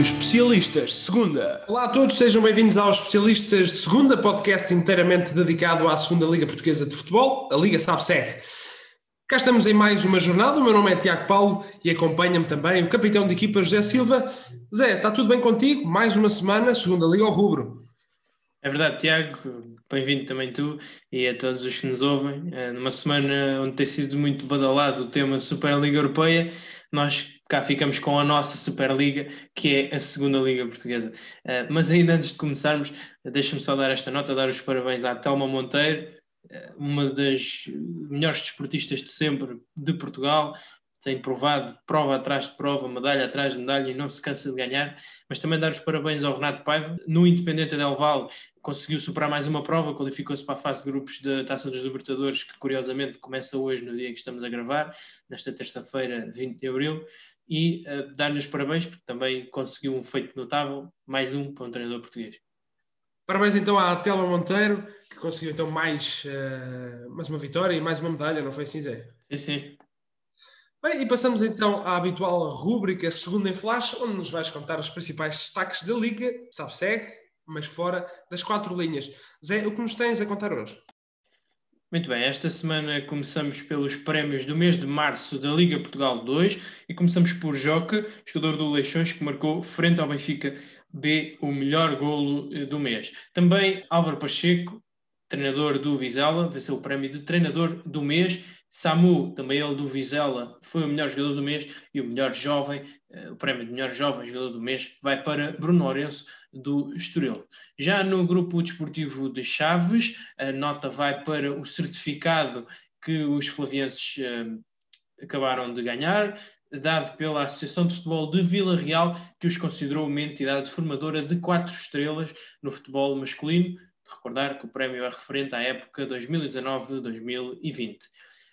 Especialistas de Segunda. Olá a todos, sejam bem-vindos aos Especialistas de Segunda, podcast inteiramente dedicado à Segunda Liga Portuguesa de Futebol, a Liga SABSEG. Cá estamos em mais uma jornada, o meu nome é Tiago Paulo e acompanha-me também o capitão de equipa José Silva. Zé, está tudo bem contigo? Mais uma semana, Segunda Liga ao rubro. É verdade, Tiago, bem-vindo também tu e a todos os que nos ouvem. Eh, numa semana onde tem sido muito badalado o tema Superliga Europeia, nós cá ficamos com a nossa Superliga, que é a segunda Liga Portuguesa. Uh, mas ainda antes de começarmos, deixa-me só dar esta nota, dar os parabéns à Telma Monteiro, uh, uma das melhores desportistas de sempre de Portugal, tem provado prova atrás de prova, medalha atrás de medalha e não se cansa de ganhar, mas também dar os parabéns ao Renato Paiva, no Independente Del Valle conseguiu superar mais uma prova, qualificou-se para a fase de grupos da Taça dos Libertadores, que curiosamente começa hoje, no dia que estamos a gravar, nesta terça-feira, 20 de abril, e uh, dar-lhe os parabéns, porque também conseguiu um feito notável, mais um para um treinador português. Parabéns então à Telma Monteiro, que conseguiu então mais, uh, mais uma vitória e mais uma medalha, não foi assim, Zé? Sim, sim. Bem, e passamos então à habitual rúbrica Segunda em Flash, onde nos vais contar os principais destaques da Liga, sabe, segue, mas fora das quatro linhas. Zé, o que nos tens a contar hoje? Muito bem, esta semana começamos pelos prémios do mês de março da Liga Portugal 2 e começamos por Joca, jogador do Leixões, que marcou frente ao Benfica B o melhor golo eh, do mês. Também Álvaro Pacheco, treinador do Vizela, venceu o prémio de treinador do mês Samu, também ele do Vizela, foi o melhor jogador do mês e o melhor jovem, uh, o prémio de melhor jovem jogador do mês vai para Bruno Lourenço do Estoril. Já no grupo desportivo de Chaves, a nota vai para o certificado que os flavienses uh, acabaram de ganhar, dado pela Associação de Futebol de Vila Real, que os considerou uma entidade formadora de quatro estrelas no futebol masculino. Recordar que o prémio é referente à época 2019-2020.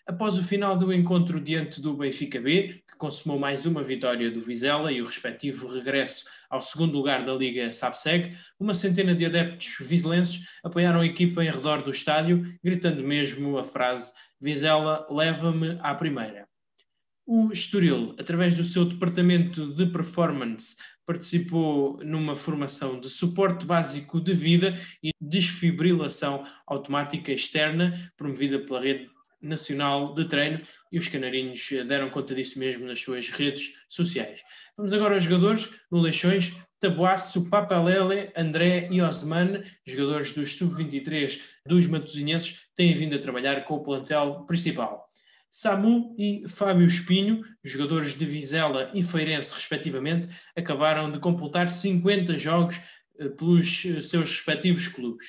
Após o final do encontro diante do Benfica B, que consumou mais uma vitória do Vizela e o respectivo regresso ao segundo lugar da Liga SAPSEG, uma centena de adeptos vizelenses apoiaram a equipa em redor do estádio, gritando mesmo a frase Vizela, leva-me à primeira. O Estoril, através do seu departamento de performance, participou numa formação de suporte básico de vida e desfibrilação automática externa, promovida pela rede nacional de treino e os canarinhos eh, deram conta disso mesmo nas suas redes sociais. Vamos agora aos jogadores no Leixões. Tabuaço, Papalele, André e Osman, jogadores dos sub-23 dos matosinhenses, têm vindo a trabalhar com o plantel principal. Samu e Fábio Espinho, jogadores de Vizela e Feirense, respectivamente, acabaram de completar 50 jogos eh, pelos eh, seus respectivos clubes.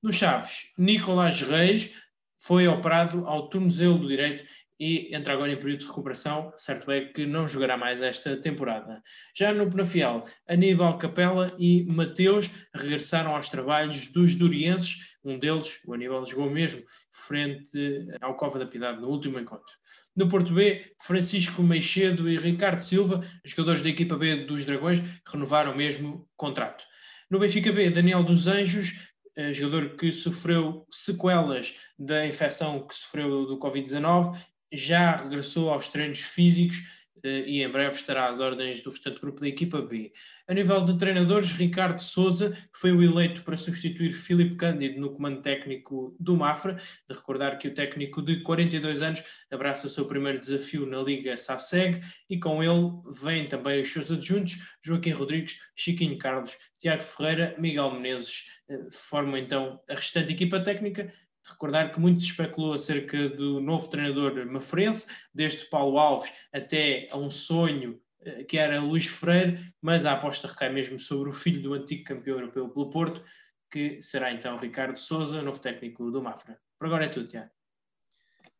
No Chaves, Nicolás Reis, foi operado ao tornozelo do direito e entra agora em período de recuperação, certo é que não jogará mais esta temporada. Já no Penafiel, Aníbal Capela e Mateus regressaram aos trabalhos dos durienses, um deles, o Aníbal, jogou mesmo frente ao Cova da Piedade no último encontro. No Porto B, Francisco Meixedo e Ricardo Silva, jogadores da equipa B dos Dragões, renovaram mesmo contrato. No Benfica B, Daniel dos Anjos eh, jogador que sofreu sequelas da infecção que sofreu do Covid-19, já regressou aos treinos físicos eh, e em breve estará às ordens do restante grupo da equipa B. A nível de treinadores, Ricardo Souza foi o eleito para substituir Filipe Cândido no comando técnico do Mafra. De recordar que o técnico de 42 anos abraça o seu primeiro desafio na Liga SAFSEG e com ele vêm também os seus adjuntos, Joaquim Rodrigues, Chiquinho Carlos, Tiago Ferreira, Miguel Menezes, eh, formam então a restante equipa técnica recordar que muito se especulou acerca do novo treinador mafrense, desde Paulo Alves até a um sonho eh, que era Luís Freire, mas a aposta recai mesmo sobre o filho do antigo campeão europeu pelo Porto, que será então Ricardo Souza, novo técnico do Mafra. Por agora é tudo, Tiago.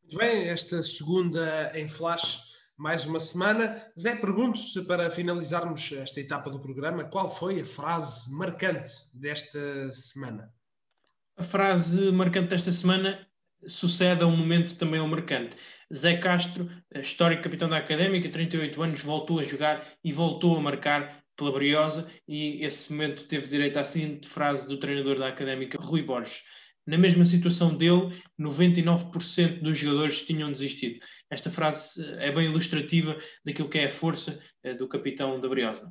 Muito bem, esta segunda em flash, mais uma semana. Zé, pergunto-te para finalizarmos esta etapa do programa, qual foi a frase marcante desta semana? A frase marcante desta semana sucede a um momento também ao marcante. Zé Castro, histórico capitão da Académica, 38 anos, voltou a jogar e voltou a marcar pela Briosa e esse momento teve direito à seguinte frase do treinador da Académica, Rui Borges. Na mesma situação dele, 99% dos jogadores tinham desistido. Esta frase é bem ilustrativa daquilo que é a força eh, do capitão da Briosa.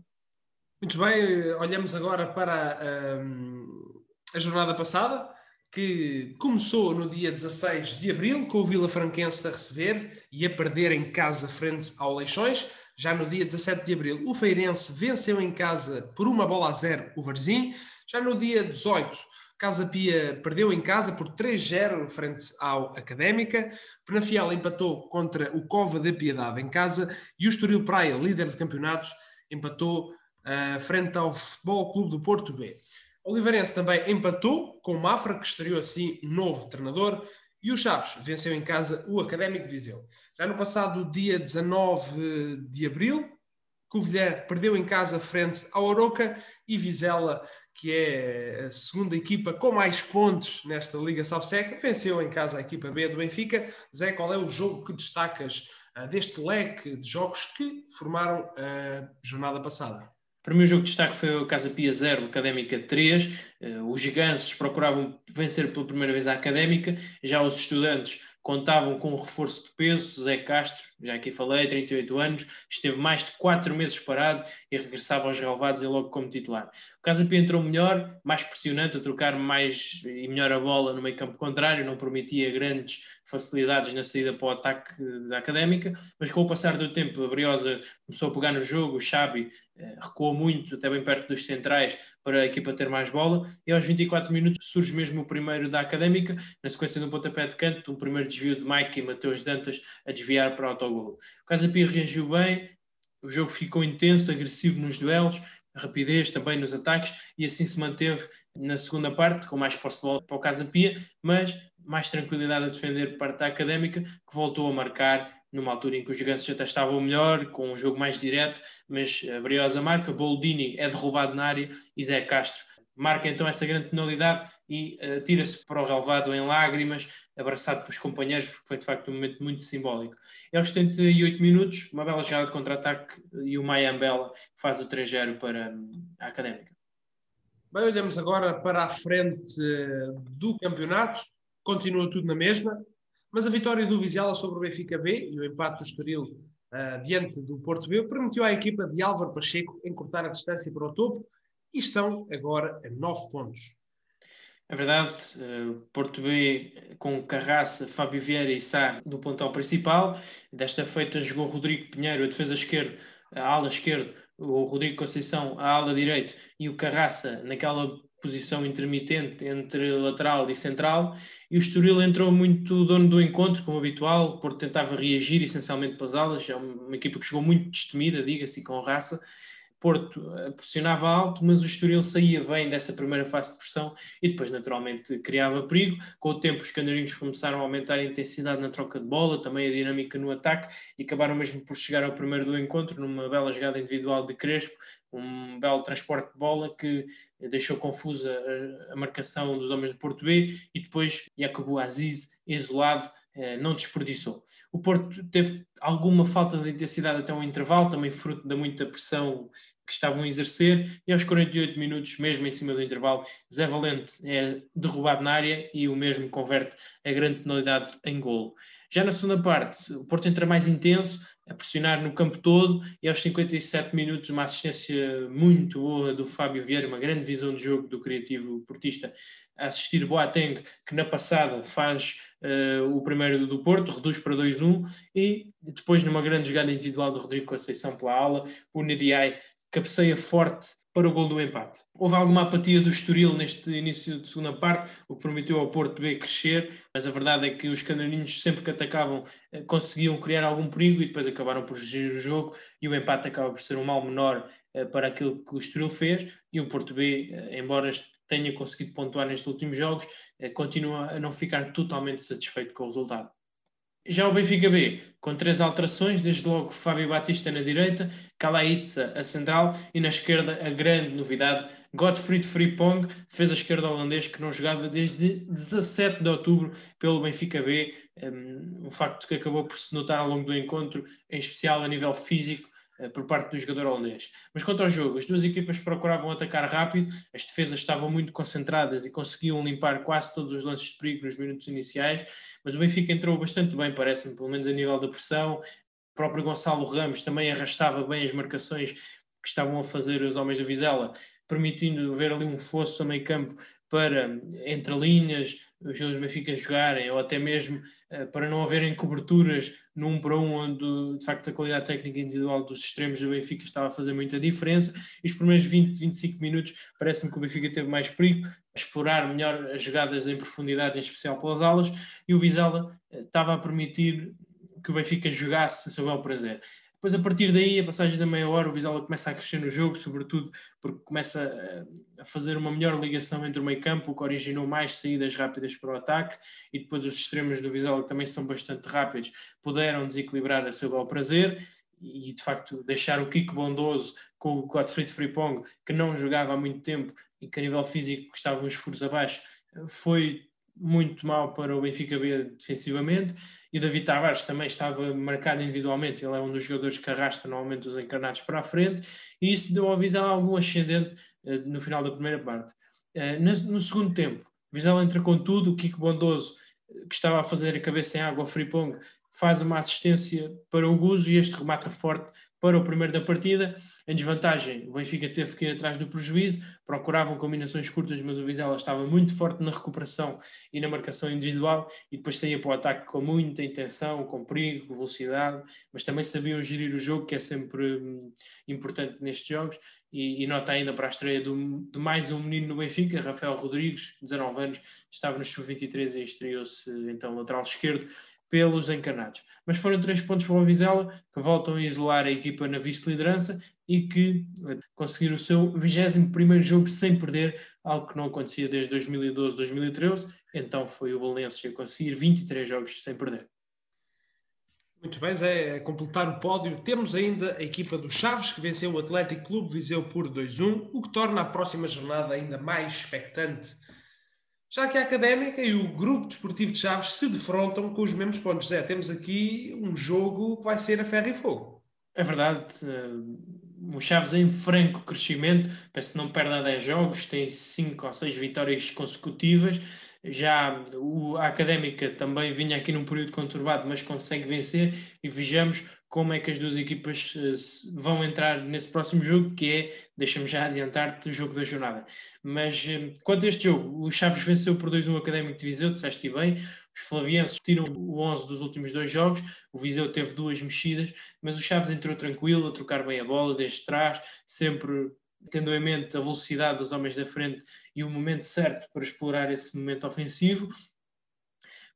Muito bem, olhamos agora para um, a jornada passada, que começou no dia 16 de abril, com o Vila Franquense a receber e a perder em casa frente ao Leixões. Já no dia 17 de abril, o Feirense venceu em casa por uma bola a zero o Varzim. Já no dia 18, Casa Pia perdeu em casa por 3-0 frente ao Académica. Penafiel empatou contra o Cova da Piedade em casa e o Estoril Praia, líder de campeonato, empatou uh, frente ao Futebol Clube do Porto B. Oliveirense também empatou com o Mafra, que estreou assim novo treinador, e o Chaves venceu em casa o Académico Viseu. Já no passado dia 19 de abril, Covilhã perdeu em casa frente ao Aroca e Vizela, que é a segunda equipa com mais pontos nesta Liga Salseca, venceu em casa a equipa B do Benfica. Zé, qual é o jogo que destacas uh, deste leque de jogos que formaram a jornada passada? Para mim, o jogo de destaque foi o Casa Pia 0, Académica 3. Uh, eh, os gigantes procuravam vencer pela primeira vez a Académica, já os estudantes contavam com um reforço de peso, Zé Castro, já aqui falei, 38 anos, esteve mais de 4 meses parado e regressava aos relevados e logo como titular. O Casa Pia entrou melhor, mais pressionante, a trocar mais e melhor a bola no meio campo contrário, não prometia grandes facilidades na saída para o ataque da Académica, mas com o passar do tempo a Briosa começou a pegar no jogo, o Xabi recuou muito, até bem perto dos centrais, para a equipa ter mais bola, e aos 24 minutos surge mesmo o primeiro da Académica, na sequência do pontapé de canto, um primeiro desvio de Mike e Mateus Dantas a desviar para o autogol. O Casa Pia reagiu bem, o jogo ficou intenso, agressivo nos duelos, rapidez também nos ataques, e assim se manteve na segunda parte, com mais posse de bola para o Casa Pia, mas mais tranquilidade a defender parte da Académica, que voltou a marcar numa altura em que os gigantes até estavam melhor, com um jogo mais direto, mas a Briosa marca, Boldini é derrubado na área e Zé Castro marca então essa grande penalidade e uh, tira-se para o relevado em lágrimas, abraçado pelos companheiros, porque foi de facto um momento muito simbólico. E aos 78 minutos, uma bela jogada de contra-ataque e o Mayambela faz o 3-0 para hum, a Académica. Bem, olhamos agora para a frente eh, do campeonato, continua tudo na mesma, mas a vitória do Vizela sobre o Benfica B e o empate do Estoril uh, diante do Porto B permitiu à equipa de Álvaro Pacheco encurtar a distância para o topo e estão agora a 9 pontos. É verdade, uh, Porto B com Carraça, Fábio Vieira e Sá do pontão principal. Desta feita jogou Rodrigo Pinheiro, a defesa esquerda, a ala esquerda, o Rodrigo Conceição, a ala direito e o Carraça naquela posição intermitente entre lateral e central, e o Estoril entrou muito dono do encontro, como habitual, Porto tentava reagir essencialmente para as alas, é uma equipa que jogou muito destemida, diga-se, com raça, Porto eh, pressionava alto, mas o Estoril saía bem dessa primeira fase de pressão e depois, naturalmente, criava perigo. Com o tempo, os canarinhos começaram a aumentar a intensidade na troca de bola, também a dinâmica no ataque e acabaram mesmo por chegar ao primeiro do encontro numa bela jogada individual de Crespo, um belo transporte de bola que deixou confusa a, marcação dos homens do Porto B e depois Jacobo Aziz, isolado, eh, não desperdiçou. O Porto teve alguma falta de intensidade até um intervalo, também fruto da muita pressão que estavam a exercer, e aos 48 minutos, mesmo em cima do intervalo, Zé Valente é derrubado na área e o mesmo converte a grande penalidade em golo. Já na segunda parte, o Porto entra mais intenso, a pressionar no campo todo, e aos 57 minutos, uma assistência muito boa do Fábio Vieira, uma grande visão de jogo do criativo portista, a assistir Boateng, que na passada faz uh, o primeiro do Porto, reduz para 2-1, e depois, numa grande jogada individual do Rodrigo Conceição pela ala, o Nediai cabeceia forte para o gol do empate. Houve alguma apatia do Estoril neste início de segunda parte, o que permitiu ao Porto B crescer, mas a verdade é que os canarinhos sempre que atacavam eh, conseguiam criar algum perigo e depois acabaram por gerir o jogo e o empate acaba por ser um mal menor eh, para aquilo que o Estoril fez e o Porto B, embora tenha conseguido pontuar nestes últimos jogos, continua a não ficar totalmente satisfeito com o resultado. Já o Benfica B, com três alterações, desde logo Fábio Batista na direita, Kalaitza a central e na esquerda a grande novidade, Gottfried Frimpong, defesa esquerda holandês que não jogava desde 17 de outubro pelo Benfica B, um, um facto que acabou por se notar ao longo do encontro, em especial a nível físico, eh, por parte do jogador holandês. Mas quanto ao jogo, as duas equipas procuravam atacar rápido, as defesas estavam muito concentradas e conseguiam limpar quase todos os lances de perigo nos minutos iniciais, mas o Benfica entrou bastante bem, parece-me, pelo menos a nível da pressão. O próprio Gonçalo Ramos também arrastava bem as marcações que que estavam a fazer os homens da Vizela, permitindo ver ali um fosso a meio campo para, entre linhas, os jogadores do Benfica jogarem, ou até mesmo uh, para não haverem coberturas num para um, onde de facto a qualidade técnica individual dos extremos do Benfica estava a fazer muita diferença. E os primeiros 20, 25 minutos parece-me que o Benfica teve mais perigo, explorar melhor as jogadas em profundidade, em especial pelas alas, e o Vizela uh, estava a permitir que o Benfica jogasse a seu bel prazer. Depois, a partir daí, a passagem da meia hora, o Vizela começa a crescer no jogo, sobretudo porque começa a fazer uma melhor ligação entre o meio campo, o que originou mais saídas rápidas para o ataque, e depois os extremos do Vizela, que também são bastante rápidos, puderam desequilibrar a seu bel prazer, e de facto deixar o Kiko bondoso com o Gottfried Frimpong, que não jogava há muito tempo e que a nível físico estava uns furos abaixo, foi muito mal para o Benfica B defensivamente e o David Tavares também estava marcado individualmente, ele é um dos jogadores que arrasta normalmente os encarnados para a frente e isso deu ao Vizela algum ascendente uh, no final da primeira parte. Uh, no, no, segundo tempo, Vizela entra com tudo, o Kiko Bondoso, que estava a fazer a cabeça em água, o Fripong, faz uma assistência para o Guzo e este remata forte para o primeiro da partida. Em desvantagem, o Benfica teve que ir atrás do prejuízo, procuravam combinações curtas, mas o Vizela estava muito forte na recuperação e na marcação individual e depois saía para o ataque com muita intenção, com perigo, velocidade, mas também sabiam gerir o jogo, que é sempre hum, importante nestes jogos. E, e, nota ainda para a estreia do, de mais um menino no Benfica, Rafael Rodrigues, 19 anos, estava no sub-23 e estreou-se então lateral esquerdo pelos encarnados. Mas foram três pontos para o Vizela que voltam a isolar a equipa na vice-liderança e que eh, conseguiram o seu 21 jogo sem perder, algo que não acontecia desde 2012, 2013. Então foi o Belenenses a conseguir 23 jogos sem perder. Muito bem, Zé, a completar o pódio, temos ainda a equipa do Chaves, que venceu o Atlético Clube Viseu por 2-1, o que torna a próxima jornada ainda mais expectante já que a Académica e o Grupo Desportivo de Chaves se defrontam com os mesmos pontos. Zé, temos aqui um jogo que vai ser a ferro e fogo. É verdade. Uh, o Chaves em franco crescimento, parece que não perde a 10 jogos, tem 5 ou 6 vitórias consecutivas. Já a Académica também vinha aqui num período conturbado, mas consegue vencer e vejamos como é que as duas equipas uh, vão entrar nesse próximo jogo, que é, deixa-me já adiantar-te, o jogo da jornada. Mas uh, quanto a este jogo, o Chaves venceu por 2-1 o Académico de Viseu, disseste bem, os flavienses tiram o 11 dos últimos dois jogos, o Viseu teve duas mexidas, mas o Chaves entrou tranquilo, a trocar bem a bola desde trás, sempre tendo em mente a velocidade dos homens da frente e o momento certo para explorar esse momento ofensivo.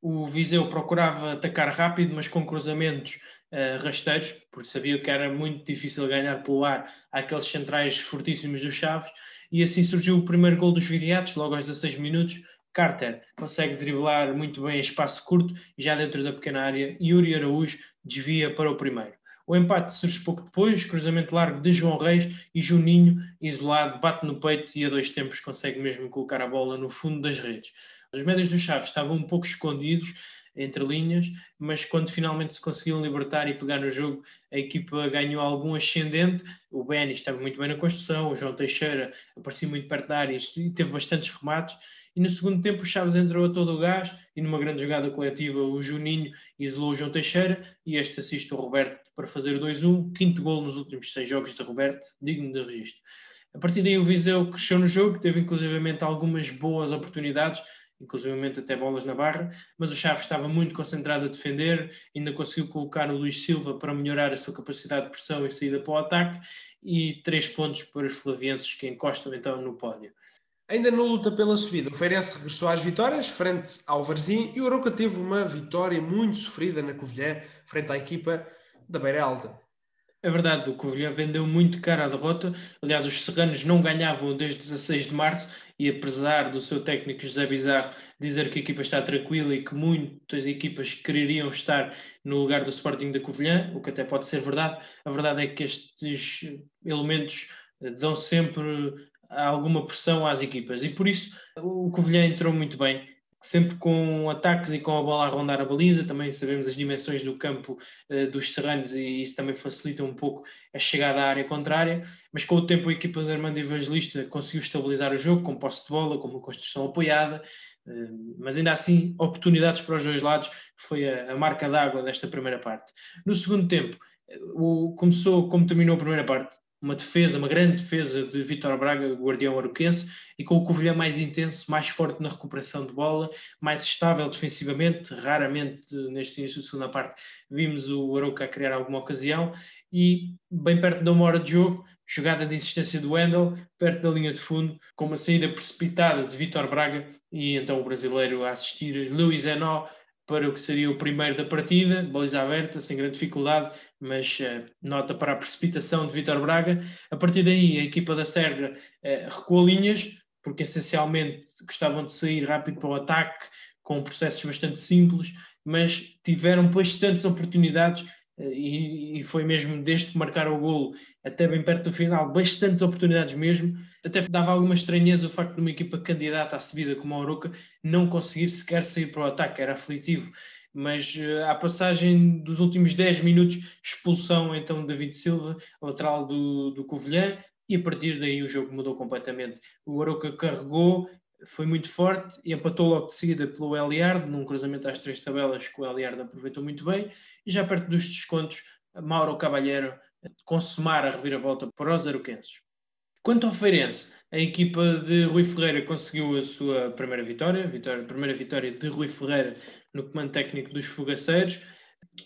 O Viseu procurava atacar rápido, mas com cruzamentos uh, rasteiros, porque sabia que era muito difícil ganhar pelo ar aqueles centrais fortíssimos dos Chaves, e assim surgiu o primeiro gol dos Viriatos, logo aos 16 minutos. Carter consegue driblar muito bem em espaço curto, e já dentro da pequena área, Yuri Araújo desvia para o primeiro. O empate surge pouco depois, cruzamento largo de João Reis e Juninho, isolado, bate no peito e a dois tempos consegue mesmo colocar a bola no fundo das redes. Os médios do Chaves estavam um pouco escondidos, entre linhas, mas quando finalmente se conseguiram libertar e pegar no jogo, a equipa ganhou algum ascendente. O Benny estava muito bem na construção, o João Teixeira aparecia muito perto da área e teve bastantes remates. E no segundo tempo, o Chaves entrou a todo o gás e numa grande jogada coletiva, o Juninho isolou o João Teixeira e este assiste o Roberto para fazer o 2-1, quinto gol nos últimos seis jogos de Roberto, digno de registro. A partir daí, o Viseu cresceu no jogo, teve inclusivamente algumas boas oportunidades inclusivamente até bolas na barra, mas o Chaves estava muito concentrado a defender, ainda conseguiu colocar o Luís Silva para melhorar a sua capacidade de pressão e saída para o ataque, e três pontos para os flavienses que encostam então no pódio. Ainda na luta pela subida, o Feirense regressou às vitórias frente ao Varzim e o Aroca teve uma vitória muito sofrida na Covilhã frente à equipa da Beira Alta. É verdade, o Covilhã vendeu muito caro a derrota. Aliás, os serranos não ganhavam desde 16 de março e apesar do seu técnico José Bizarro dizer que a equipa está tranquila e que muitas equipas quereriam estar no lugar do Sporting da Covilhã, o que até pode ser verdade, a verdade é que estes elementos dão sempre alguma pressão às equipas. E por isso o Covilhã entrou muito bem sempre com ataques e com a bola a rondar a baliza, também sabemos as dimensões do campo uh, dos serranos e isso também facilita um pouco a chegada à área contrária, mas com o tempo a equipa do Armando Evangelista conseguiu estabilizar o jogo com posse de bola, com uma construção apoiada, uh, mas ainda assim oportunidades para os dois lados foi a, a marca d'água desta primeira parte. No segundo tempo, o, começou como terminou a primeira parte, uma defesa, uma grande defesa de Vitor Braga, guardião aroquense, e com o Covilhã mais intenso, mais forte na recuperação de bola, mais estável defensivamente. Raramente neste início de segunda parte vimos o Aroca criar alguma ocasião e bem perto de uma hora de jogo, jogada de insistência do Wendel, perto da linha de fundo, com uma saída precipitada de Vitor Braga e então o brasileiro a assistir Luiz Enó para o que seria o primeiro da partida, baliza aberta, sem grande dificuldade, mas uh, nota para a precipitação de Vitor Braga. A partir daí, a equipa da Serra uh, recuou linhas, porque essencialmente gostavam de sair rápido para o ataque, com processos bastante simples, mas tiveram bastantes oportunidades e, e, foi mesmo desde que marcaram o golo até bem perto do final, bastantes oportunidades mesmo. Até dava alguma estranheza o facto de uma equipa candidata à subida como a Oroca não conseguir sequer sair para o ataque, era aflitivo. Mas uh, à passagem dos últimos 10 minutos, expulsão então de David Silva, lateral do, do Covilhã, e a partir daí o jogo mudou completamente. O Aroca carregou, foi muito forte e empatou logo de seguida pelo Eliard, num cruzamento às três tabelas que o Eliard aproveitou muito bem, e já perto dos descontos, Mauro Cavalheiro consumar a reviravolta para os aroquenses. Quanto ao Feirense, a equipa de Rui Ferreira conseguiu a sua primeira vitória, vitória primeira vitória de Rui Ferreira no comando técnico dos fogaceiros,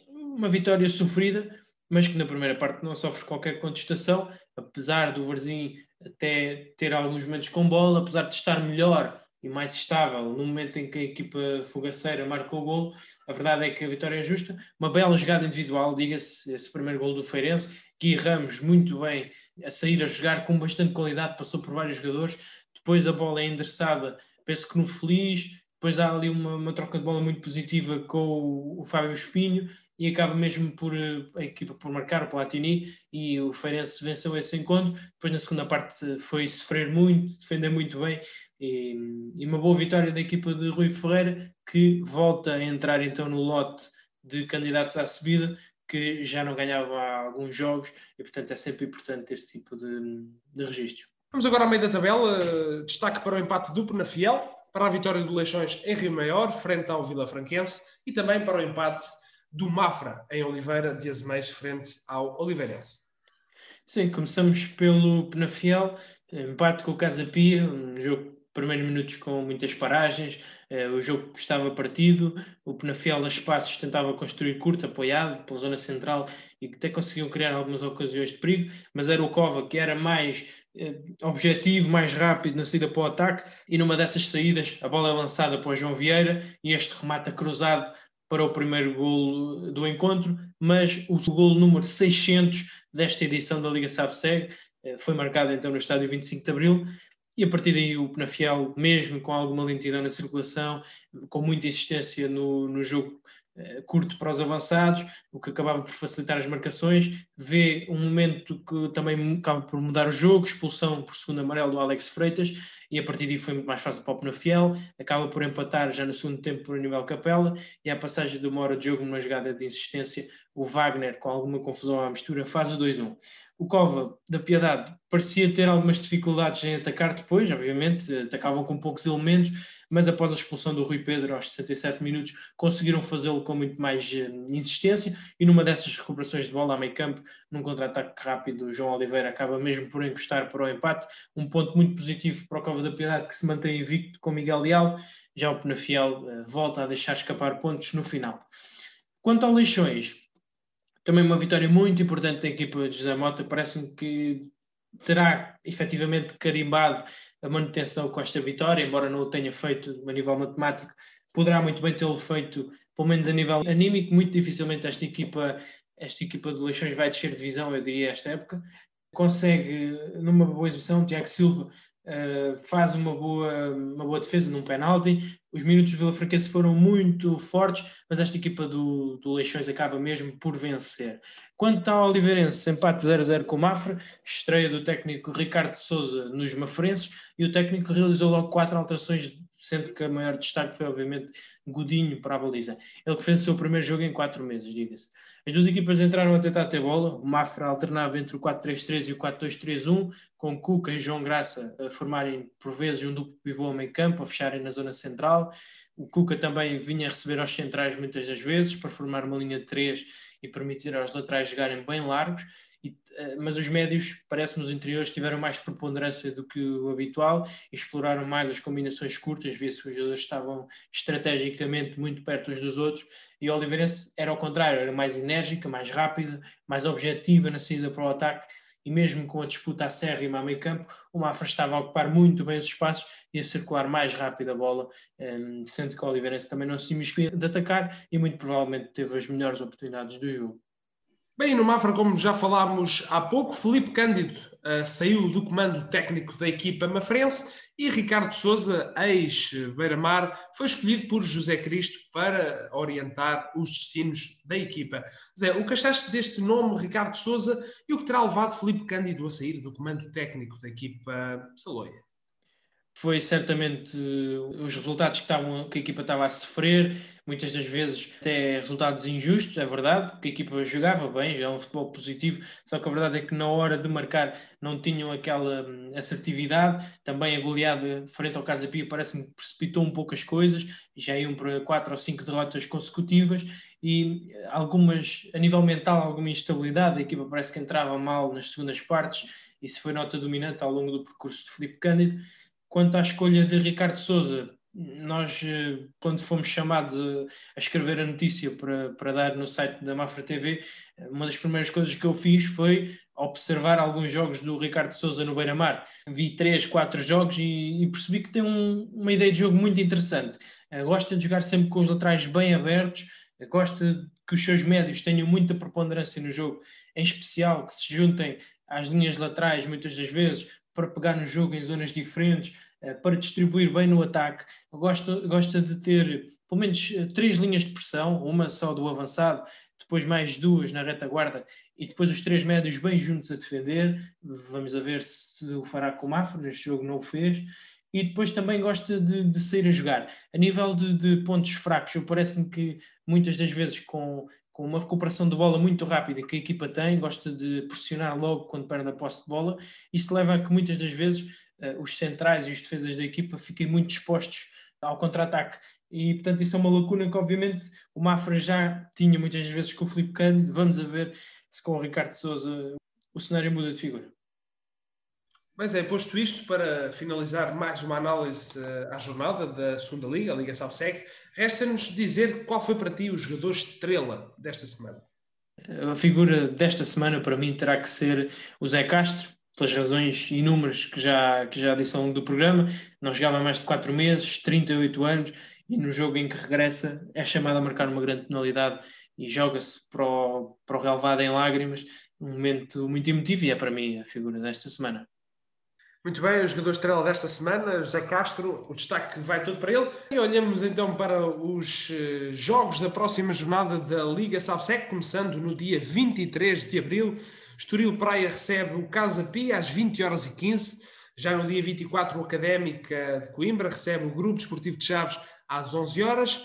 uma vitória sofrida, mas que na primeira parte não sofre qualquer contestação, apesar do Varzim até ter alguns momentos com bola, apesar de estar melhor e mais estável no momento em que a equipa fogaceira marcou o gol, a verdade é que a vitória é justa. Uma bela jogada individual, diga-se, esse primeiro gol do Feirense, que Ramos muito bem a sair a jogar com bastante qualidade, passou por vários jogadores, depois a bola é endereçada, penso que no Feliz, depois há ali uma, uma troca de bola muito positiva com o, o Fábio Espinho, e acaba mesmo por eh, a equipa por marcar o Platini e o Feirense venceu esse encontro. Depois na segunda parte foi sofrer muito, defender muito bem e, e, uma boa vitória da equipa de Rui Ferreira que volta a entrar então no lote de candidatos à subida que já não ganhava há alguns jogos e portanto é sempre importante esse tipo de, de registro. Vamos agora ao meio da tabela, destaque para o empate duplo na Fiel, para a vitória do Leixões em Rio Maior, frente ao Vila Franquense e também para o empate do Mafra em Oliveira de Azeméis frente ao Oliveirense. Sim, começamos pelo Penafiel, empate com o Casa Pia, um jogo primeiros minutos com muitas paragens, eh, o jogo estava partido, o Penafiel nas espaços tentava construir curto, apoiado pela zona central e até conseguiam criar algumas ocasiões de perigo, mas era o Cova que era mais objetivo, mais rápido na saída para o ataque e numa dessas saídas a bola é lançada para o João Vieira e este remata cruzado para o primeiro golo do encontro, mas o golo número 600 desta edição da Liga Sabseg eh, foi marcado então no estádio 25 de Abril e a partir daí o Penafiel, mesmo com alguma lentidão na circulação, com muita insistência no, no jogo eh, curto para os avançados, o que acabava por facilitar as marcações. Vê um momento que também acaba por mudar o jogo, expulsão por segundo amarelo do Alex Freitas, e a partir daí foi muito mais fácil para o Penafiel. Acaba por empatar já no segundo tempo por nível Capela, e a passagem de uma hora de jogo numa jogada de insistência, o Wagner, com alguma confusão à mistura, faz o 2-1. O Cova da Piedade parecia ter algumas dificuldades em atacar depois, obviamente, atacavam com poucos elementos, mas após a expulsão do Rui Pedro aos 67 minutos, conseguiram fazê-lo com muito mais uh, insistência e numa dessas recuperações de bola a meio campo, num contra-ataque rápido, João Oliveira acaba mesmo por encostar para o empate, um ponto muito positivo para o Cova da Piedade que se mantém invicto com Miguel Leal, já o Penafiel uh, volta a deixar escapar pontos no final. Quanto ao Leixões, também uma vitória muito importante da equipa de José Mota. Parece-me que terá efetivamente carimbado a manutenção com esta vitória, embora não o tenha feito a nível matemático, poderá muito bem tê-lo feito, pelo menos a nível anímico. Muito dificilmente esta equipa, esta equipa de Leixões vai descer divisão, eu diria, esta época. Consegue, numa boa exibição, Tiago Silva uh, faz uma boa, uma boa defesa num penalti. Os minutos do Vila Franquense foram muito fortes, mas esta equipa do, do Leixões acaba mesmo por vencer. Quanto ao Oliveirense, empate 0-0 com o Mafra, estreia do técnico Ricardo Souza nos Mafrenses, e o técnico realizou logo quatro alterações sendo que a maior destaque foi, obviamente, Godinho para a baliza. Ele que fez o seu primeiro jogo em quatro meses, diga-se. As duas equipas entraram a tentar ter bola, o Mafra alternava entre o 4-3-3 e o 4-2-3-1, com Cuca e João Graça a formarem, por vezes, um duplo pivô ao meio campo, a fecharem na zona central. O Cuca também vinha receber aos centrais muitas das vezes, para formar uma linha de três e permitir aos laterais jogarem bem largos e, eh, mas os médios, parece-me os interiores, tiveram mais preponderância do que o habitual e exploraram mais as combinações curtas, vê-se que os jogadores estavam estrategicamente muito perto uns dos outros e o Oliveirense era ao contrário, era mais enérgica, mais rápida, mais objetiva na saída para o ataque e mesmo com a disputa acérrima a meio campo, o Mafra estava a ocupar muito bem os espaços e a circular mais rápido a bola, ehm, sendo que o Oliveirense também não se imiscuía de atacar e muito provavelmente teve as melhores oportunidades do jogo. Bem, no Mafra, como já falámos há pouco, Felipe Cândido uh, saiu do comando técnico da equipa mafrense e Ricardo Souza, ex-Beira-Mar, foi escolhido por José Cristo para orientar os destinos da equipa. Zé, o que achaste deste nome, Ricardo Souza, e o que terá levado Felipe Cândido a sair do comando técnico da equipa Saloia? Foi certamente os resultados que, estavam, que a equipa estava a sofrer, muitas das vezes até resultados injustos, é verdade, que a equipa jogava bem, é um futebol positivo, só que a verdade é que na hora de marcar não tinham aquela hum, assertividade, também a goleada frente ao Casa Pia parece-me precipitou um pouco as coisas, já iam para quatro ou cinco derrotas consecutivas e algumas, a nível mental, alguma instabilidade, a equipa parece que entrava mal nas segundas partes, isso foi nota dominante ao longo do percurso de Felipe Cândido, Quanto à escolha de Ricardo Souza, nós, eh, quando fomos chamados a, escrever a notícia para, para dar no site da Mafra TV, uma das primeiras coisas que eu fiz foi observar alguns jogos do Ricardo Souza no Beira-Mar. Vi três, quatro jogos e, e percebi que tem um, uma ideia de jogo muito interessante. Gosta de jogar sempre com os laterais bem abertos, gosta que os seus médios tenham muita preponderância no jogo, em especial que se juntem às linhas laterais muitas das vezes para pegar no jogo em zonas diferentes, eh, para distribuir bem no ataque. Gosta, gosta de ter pelo menos eh, três linhas de pressão, uma só do avançado, depois mais duas na retaguarda e depois os três médios bem juntos a defender. Vamos a ver se o fará com o Mafra, neste jogo não o fez. E depois também gosta de, de sair a jogar. A nível de, de pontos fracos, parece-me que muitas das vezes com, com uma recuperação de bola muito rápida que a equipa tem, gosta de pressionar logo quando perde a posse de bola. Isso leva a que muitas das vezes os centrais e os defesas da equipa fiquem muito expostos ao contra-ataque. E, portanto, isso é uma lacuna que, obviamente, o Mafra já tinha muitas vezes com o Felipe Cândido. Vamos ver se com o Ricardo Souza o cenário muda de figura. Mas é, posto isto, para finalizar mais uma análise uh, à jornada da segunda Liga, a Liga Salseg, resta-nos dizer qual foi para ti o jogador estrela desta semana. A figura desta semana para mim terá que ser o Zé Castro, pelas razões inúmeras que já, que já disse ao longo do programa, não jogava mais de 4 meses, 38 anos, e no jogo em que regressa é chamado a marcar uma grande penalidade e joga-se para o, para o relevado em lágrimas, um momento muito emotivo e é para mim a figura desta semana. Muito bem, o jogador estrela desta semana, José Castro, o destaque vai todo para ele. E olhamos então para os eh, jogos da próxima jornada da Liga Sabsec, começando no dia 23 de abril. Estoril Praia recebe o Casa Pia às 20 horas e 15. Já no dia 24, o Académica de Coimbra recebe o Grupo Desportivo de Chaves às 11 horas.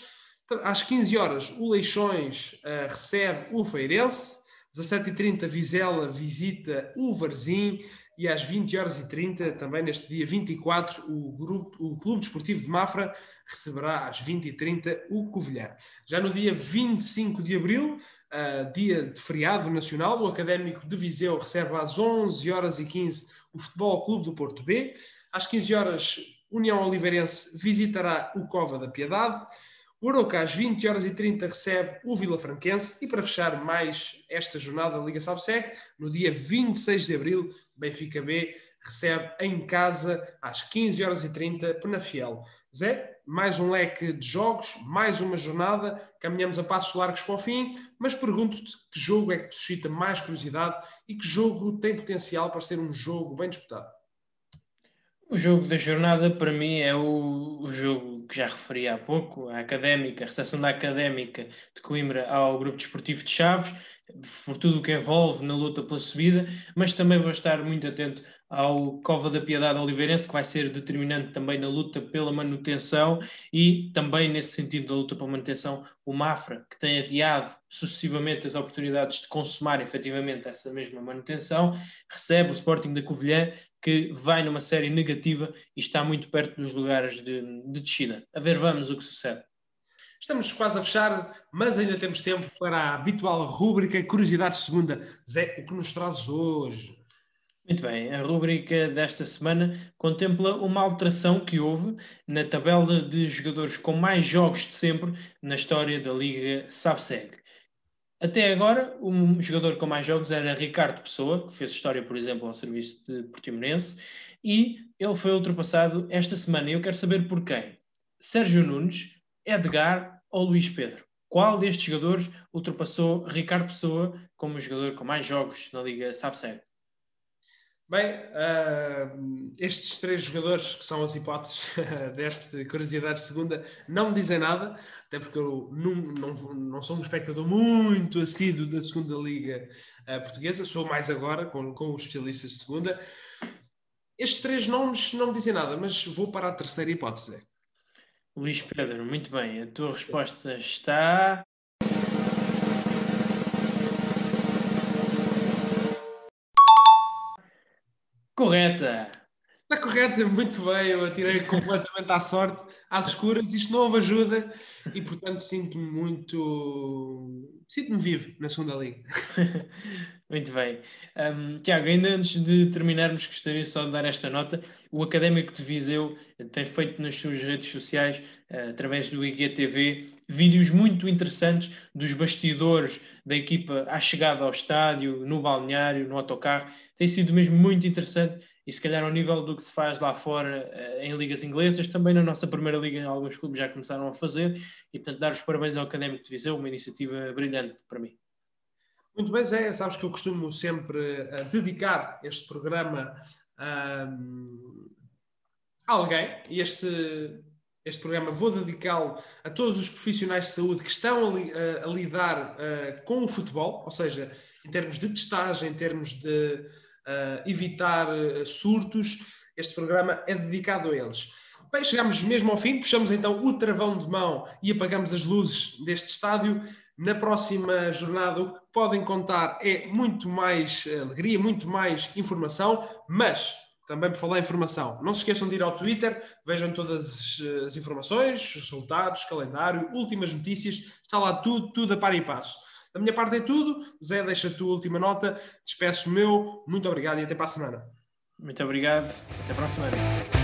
Às 15 horas, o Leixões uh, recebe o Feirense. 17h30, Vizela visita o Varzim e às 20 horas e 30, também neste dia 24, o, grupo, o Clube Desportivo de Mafra receberá às 20 e 30 o Covilhã. Já no dia 25 de abril, uh, dia de feriado nacional, o Académico de Viseu recebe às 11 horas e 15 o Futebol Clube do Porto B. Às 15 horas, União Oliveirense visitará o Cova da Piedade. O Aroca às 20 horas e 30 recebe o Vila Franquense e para fechar mais esta jornada da Liga Salve no dia 26 de abril, Benfica B recebe em casa às 15 horas e 30 Penafiel. Zé, mais um leque de jogos, mais uma jornada, caminhamos a passos largos para o fim, mas pergunto-te que jogo é que te suscita mais curiosidade e que jogo tem potencial para ser um jogo bem disputado? O jogo da jornada para mim é o, o jogo que já referi há pouco, a académica, a recepção da académica de Coimbra ao grupo desportivo de Chaves, por tudo o que envolve na luta pela subida, mas também vou estar muito atento ao Cova da Piedade Oliveirense, que vai ser determinante também na luta pela manutenção e também nesse sentido da luta pela manutenção, o Mafra, que tem adiado sucessivamente as oportunidades de consumar efetivamente essa mesma manutenção, recebe o Sporting da Covilhã, que vai numa série negativa e está muito perto dos lugares de, de descida. A ver, vamos o que sucede. Estamos quase a fechar, mas ainda temos tempo para a habitual rúbrica Curiosidades Segunda. Zé, o que nos trazes hoje? Muito bem, a rúbrica desta semana contempla uma alteração que houve na tabela de jogadores com mais jogos de sempre na história da Liga SAPSEG. Até agora, o jogador com mais jogos era Ricardo Pessoa, que fez história, por exemplo, ao serviço de Portimonense, e ele foi ultrapassado esta semana. E eu quero saber por quem. Sérgio Nunes, Edgar ou Luís Pedro? Qual destes jogadores ultrapassou Ricardo Pessoa como jogador com mais jogos na Liga SAPSEG? Bem, uh, estes três jogadores que são as hipóteses deste Curiosidade Segunda não me dizem nada, até porque eu não, não, não sou um espectador muito assíduo da Segunda Liga uh, Portuguesa, sou mais agora com, com os especialistas de Segunda. Estes três nomes não me dizem nada, mas vou para a terceira hipótese. Luís Pedro, muito bem, a tua resposta está Correta. Está correta, muito bem. Eu atirei completamente à sorte, às escuras. Isto não houve ajuda e, portanto, sinto-me muito. Sinto-me vivo na segunda liga. muito bem. Um, Tiago, ainda antes de terminarmos, gostaria só de dar esta nota. O Académico de Viseu tem feito nas suas redes sociais, uh, através do IGTV, vídeos muito interessantes dos bastidores da equipa à chegada ao estádio, no balneário, no autocarro. Tem sido mesmo muito interessante e se calhar ao nível do que se faz lá fora uh, em ligas inglesas, também na nossa primeira liga alguns clubes já começaram a fazer. E portanto dar os parabéns ao Académico de Viseu, uma iniciativa brilhante para mim. Muito bem, Zé, sabes que eu costumo sempre uh, dedicar este programa uh, a alguém. E este este programa vou dedicá-lo a todos os profissionais de saúde que estão a, a, a lidar uh, com o futebol, ou seja, em termos de testagem, em termos de evitar uh, surtos, este programa é dedicado a eles. Bem, chegamos mesmo ao fim, puxamos então o travão de mão e apagamos as luzes deste estádio. Na próxima jornada, o que podem contar é muito mais alegria, muito mais informação, mas também por falar em informação. Não se esqueçam de ir ao Twitter, vejam todas as informações, resultados, calendário, últimas notícias, está lá tudo, tudo a par e passo. Da minha parte é tudo. Zé, deixa a tua última nota. Despeço o meu. Muito obrigado e até para a semana. Muito obrigado. Até para a semana.